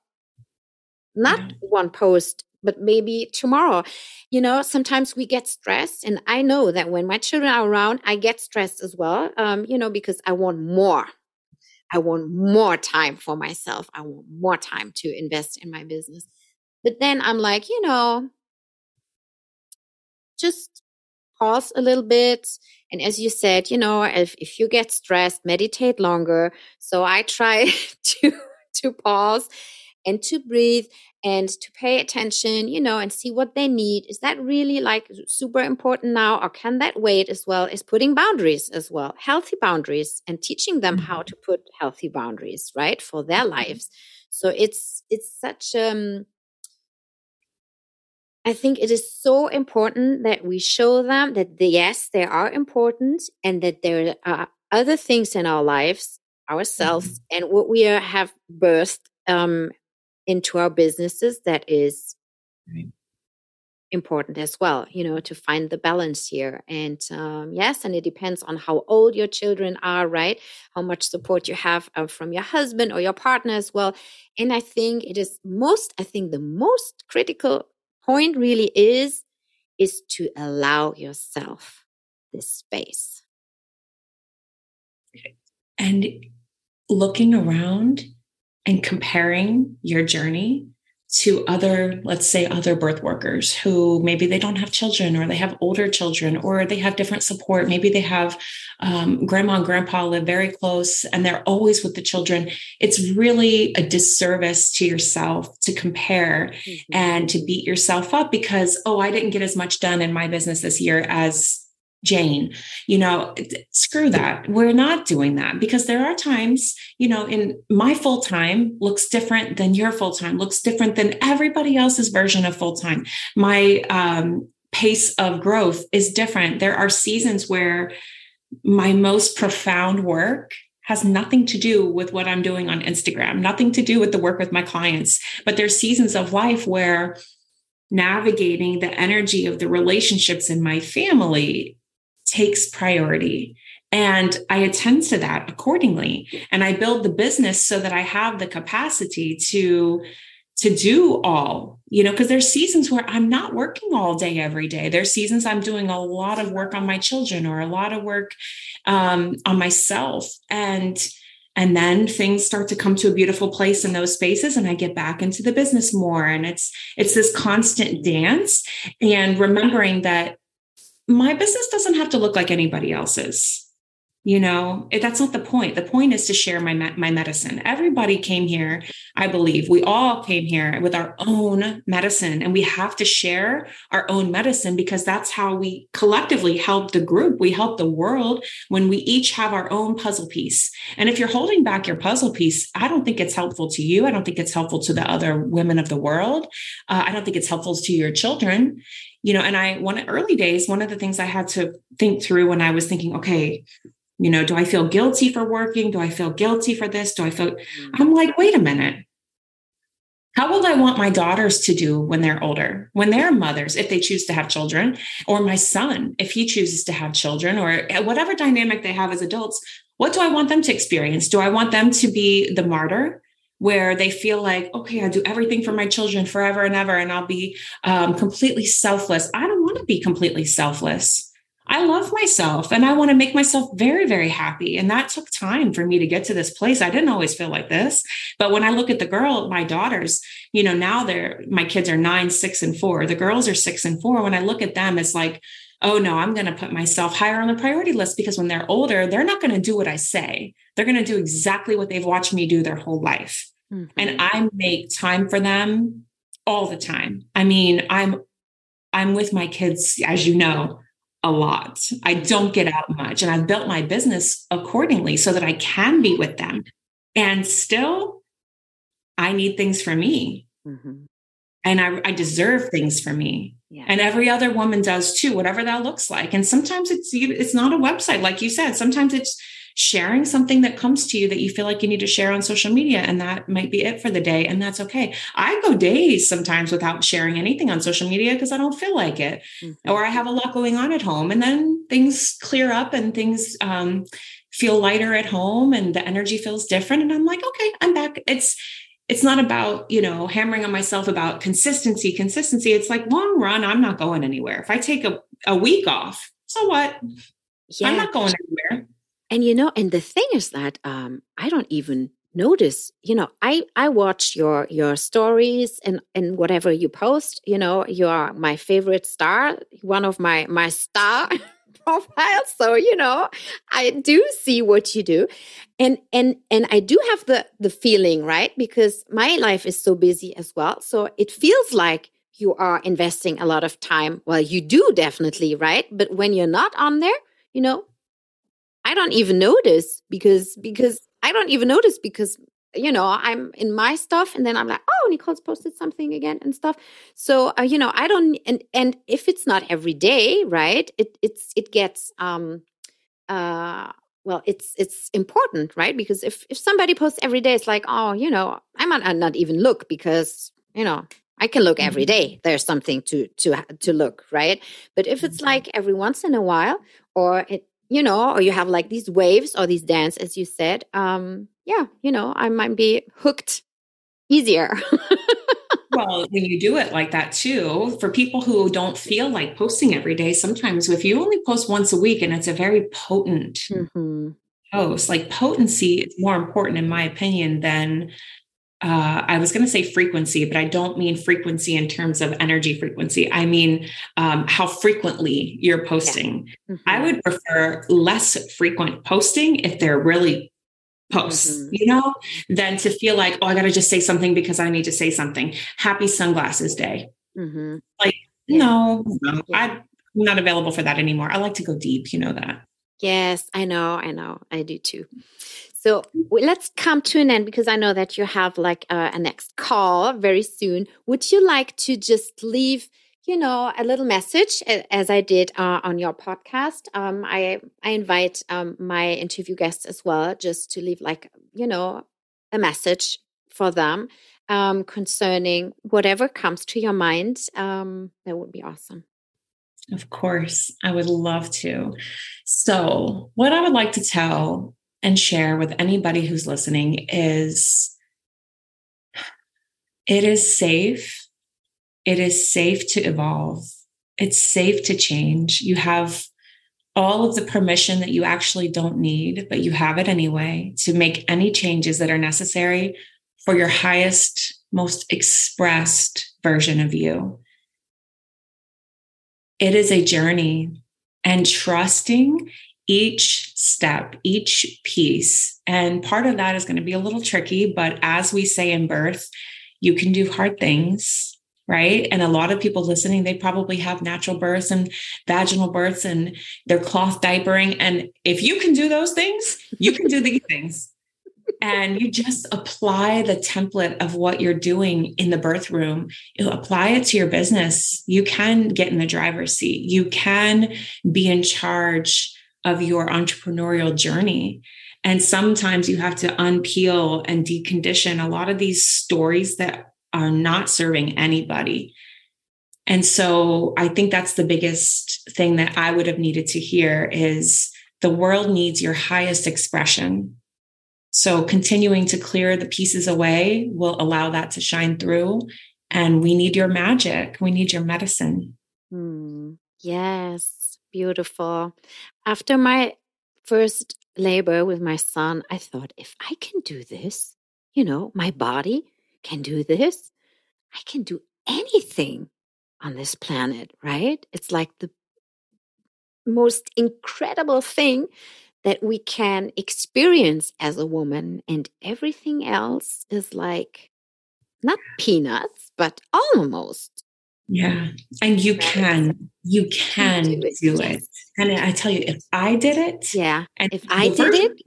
not yeah. one post but maybe tomorrow you know sometimes we get stressed and i know that when my children are around i get stressed as well um you know because i want more i want more time for myself i want more time to invest in my business but then i'm like you know just pause a little bit. And as you said, you know, if, if you get stressed, meditate longer. So I try to, to pause and to breathe and to pay attention, you know, and see what they need. Is that really like super important now? Or can that wait as well as putting boundaries as well, healthy boundaries and teaching them mm-hmm. how to put healthy boundaries, right? For their mm-hmm. lives. So it's, it's such, um, I think it is so important that we show them that the, yes, they are important and that there are other things in our lives, ourselves, mm-hmm. and what we are, have birthed um, into our businesses that is right. important as well, you know, to find the balance here. And um, yes, and it depends on how old your children are, right? How much support you have uh, from your husband or your partner as well. And I think it is most, I think the most critical point really is is to allow yourself this space. And looking around and comparing your journey to other, let's say, other birth workers who maybe they don't have children or they have older children or they have different support. Maybe they have um, grandma and grandpa live very close and they're always with the children. It's really a disservice to yourself to compare mm-hmm. and to beat yourself up because, oh, I didn't get as much done in my business this year as Jane, you know, screw that. We're not doing that because there are times, you know, in my full time looks different than your full time, looks different than everybody else's version of full time. My um, pace of growth is different. There are seasons where my most profound work has nothing to do with what I'm doing on Instagram, nothing to do with the work with my clients. But there's seasons of life where navigating the energy of the relationships in my family takes priority. And I attend to that accordingly. And I build the business so that I have the capacity to to do all you know because there's seasons where i'm not working all day every day there's seasons i'm doing a lot of work on my children or a lot of work um, on myself and and then things start to come to a beautiful place in those spaces and i get back into the business more and it's it's this constant dance and remembering that my business doesn't have to look like anybody else's you know that's not the point. The point is to share my my medicine. Everybody came here i believe. We all came here with our own medicine and we have to share our own medicine because that's how we collectively help the group. We help the world when we each have our own puzzle piece. And if you're holding back your puzzle piece i don't think it's helpful to you. I don't think it's helpful to the other women of the world. Uh, i don't think it's helpful to your children. You know and i one early days one of the things i had to think through when i was thinking okay you know do i feel guilty for working do i feel guilty for this do i feel mm. i'm like wait a minute how will I want my daughters to do when they're older, when they're mothers, if they choose to have children, or my son, if he chooses to have children, or whatever dynamic they have as adults? What do I want them to experience? Do I want them to be the martyr where they feel like, okay, I do everything for my children forever and ever, and I'll be um, completely selfless. I don't want to be completely selfless. I love myself and I want to make myself very, very happy. And that took time for me to get to this place. I didn't always feel like this. But when I look at the girl, my daughters, you know, now they're, my kids are nine, six, and four. The girls are six and four. When I look at them, it's like, oh no, I'm going to put myself higher on the priority list because when they're older, they're not going to do what I say. They're going to do exactly what they've watched me do their whole life. Mm-hmm. And I make time for them all the time. I mean, I'm I'm with my kids as you know a lot. I don't get out much and I've built my business accordingly so that I can be with them. And still I need things for me. Mm-hmm. And I, I, deserve things for me. Yeah. And every other woman does too, whatever that looks like. And sometimes it's it's not a website, like you said. Sometimes it's sharing something that comes to you that you feel like you need to share on social media. And that might be it for the day. And that's okay. I go days sometimes without sharing anything on social media because I don't feel like it, mm-hmm. or I have a lot going on at home. And then things clear up and things um, feel lighter at home and the energy feels different. And I'm like, okay, I'm back. It's, it's not about you know hammering on myself about consistency consistency it's like long run i'm not going anywhere if i take a, a week off so what yeah. i'm not going anywhere and you know and the thing is that um i don't even notice you know i i watch your your stories and and whatever you post you know you are my favorite star one of my my star profile so you know i do see what you do. And and and i do have the the feeling right? Because my life is so busy as well. So it feels like you are investing a lot of time. Well you do definitely right? But when you're not on there you know i don't even notice because because i don't even notice because you know i'm in my stuff and then i'm like oh Nichole's posted something again and stuff so uh, you know i don't and and if it's not every day right it it's it gets um uh well it's it's important right because if if somebody posts every day it's like oh you know i might not even look because you know i can look every mm-hmm. there's something to to to look right but if it's mm-hmm. like every once in a while or it you know or you have like these waves or these dance as you said um yeah, you know, I might be hooked easier. well, when you do it like that too, for people who don't feel like posting every day, sometimes if you only post once a week and it's a very potent mm-hmm. post, like potency is more important, in my opinion, than uh, I was going to say frequency, but I don't mean frequency in terms of energy frequency. I mean um, how frequently you're posting. Yeah. Mm-hmm. I would prefer less frequent posting if they're really posts, mm-hmm. you know, than to feel like, oh, I got to just say something because I need to say something. Happy sunglasses day. Mm-hmm. Like, yeah. no, no yeah. I'm not available for that anymore. I like to go deep. You know that. Yes, I know. I know. I do too. So let's come to an end because I know that you have like a, a next call very soon. Would you like to just leave you know, a little message as I did uh, on your podcast. Um, I I invite um, my interview guests as well, just to leave like you know a message for them um, concerning whatever comes to your mind. Um, that would be awesome. Of course, I would love to. So, what I would like to tell and share with anybody who's listening is it is safe it is safe to evolve. It's safe to change. You have all of the permission that you actually don't need, but you have it anyway to make any changes that are necessary for your highest, most expressed version of you. It is a journey and trusting each step, each piece. And part of that is going to be a little tricky, but as we say in birth, you can do hard things right? And a lot of people listening, they probably have natural births and vaginal births and they're cloth diapering. And if you can do those things, you can do these things. And you just apply the template of what you're doing in the birth room. You apply it to your business. You can get in the driver's seat. You can be in charge of your entrepreneurial journey. And sometimes you have to unpeel and decondition a lot of these stories that are not serving anybody. And so I think that's the biggest thing that I would have needed to hear is the world needs your highest expression. So continuing to clear the pieces away will allow that to shine through. And we need your magic. We need your medicine. Hmm. Yes, beautiful. After my first labor with my son, I thought, if I can do this, you know, my body can do this, I can do anything on this planet, right? It's like the most incredible thing that we can experience as a woman, and everything else is like not peanuts, but almost. Yeah. And you can, you can do it. Do it. And I tell you, if I did it, yeah. And if I did it,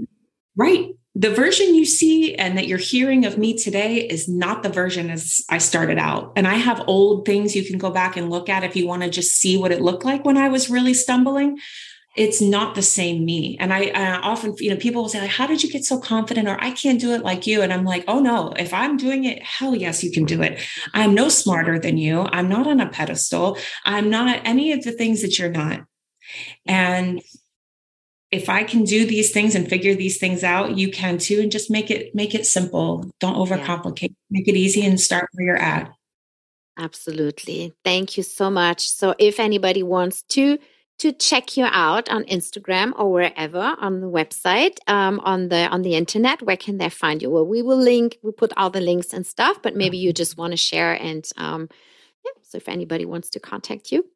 right the version you see and that you're hearing of me today is not the version as I started out. And I have old things you can go back and look at if you want to just see what it looked like when I was really stumbling. It's not the same me. And I, I, often, you know, people will say, like, how did you get so confident? Or I can't do it like you. And I'm like, oh no, if I'm doing it, hell yes, you can do it. I'm no smarter than you. I'm not on a pedestal. I'm not any of the things that you're not. And if I can do these things and figure these things out, you can too. And just make it, make it simple. Don't overcomplicate, make it easy and start where you're at. Absolutely. Thank you so much. So if anybody wants to to check you out on Instagram or wherever on the website, um, on the on the internet, where can they find you? Well, we will link, we put all the links and stuff, but maybe you just want to share and um, yeah. So if anybody wants to contact you.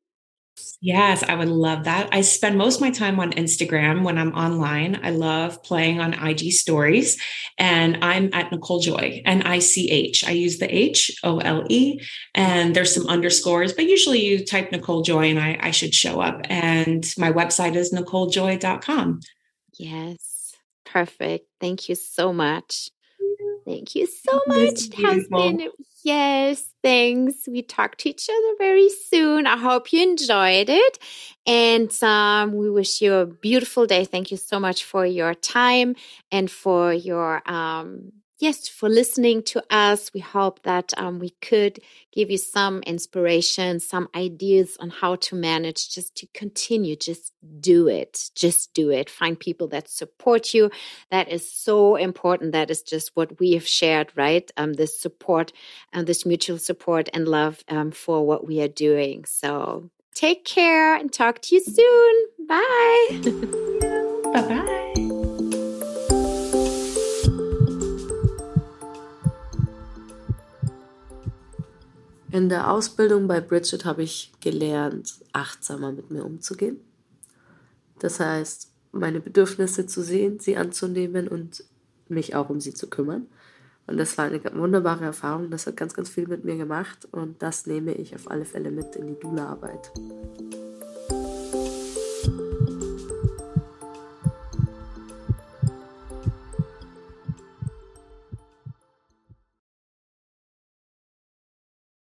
Yes, I would love that. I spend most of my time on Instagram when I'm online. I love playing on IG stories and I'm at Nichole Joy, N I C H. I use the H O L E and there's some underscores, but usually you type Nicole Joy and I, I should show up. And my website is nicholejoy.com. Yes, perfect. Thank you so much. Thank you so much. It has been Yes, thanks. We talk to each other very soon. I hope you enjoyed it. And um, we wish you a beautiful day. Thank you so much for your time and for your um, yes, for listening to us. We hope that um, we could give you some inspiration, some ideas on how to manage, just to continue, just do it, just do it. Find people that support you. That is so important. That is just what we have shared, right? Um, this support and this mutual support and love um, for what we are doing. So take care and talk to you soon. Bye. bye bye. In der Ausbildung bei Bridget habe ich gelernt, achtsamer mit mir umzugehen. Das heißt, meine Bedürfnisse zu sehen, sie anzunehmen und mich auch um sie zu kümmern. Und das war eine wunderbare Erfahrung. Das hat ganz, ganz viel mit mir gemacht und das nehme ich auf alle Fälle mit in die Dula-Arbeit.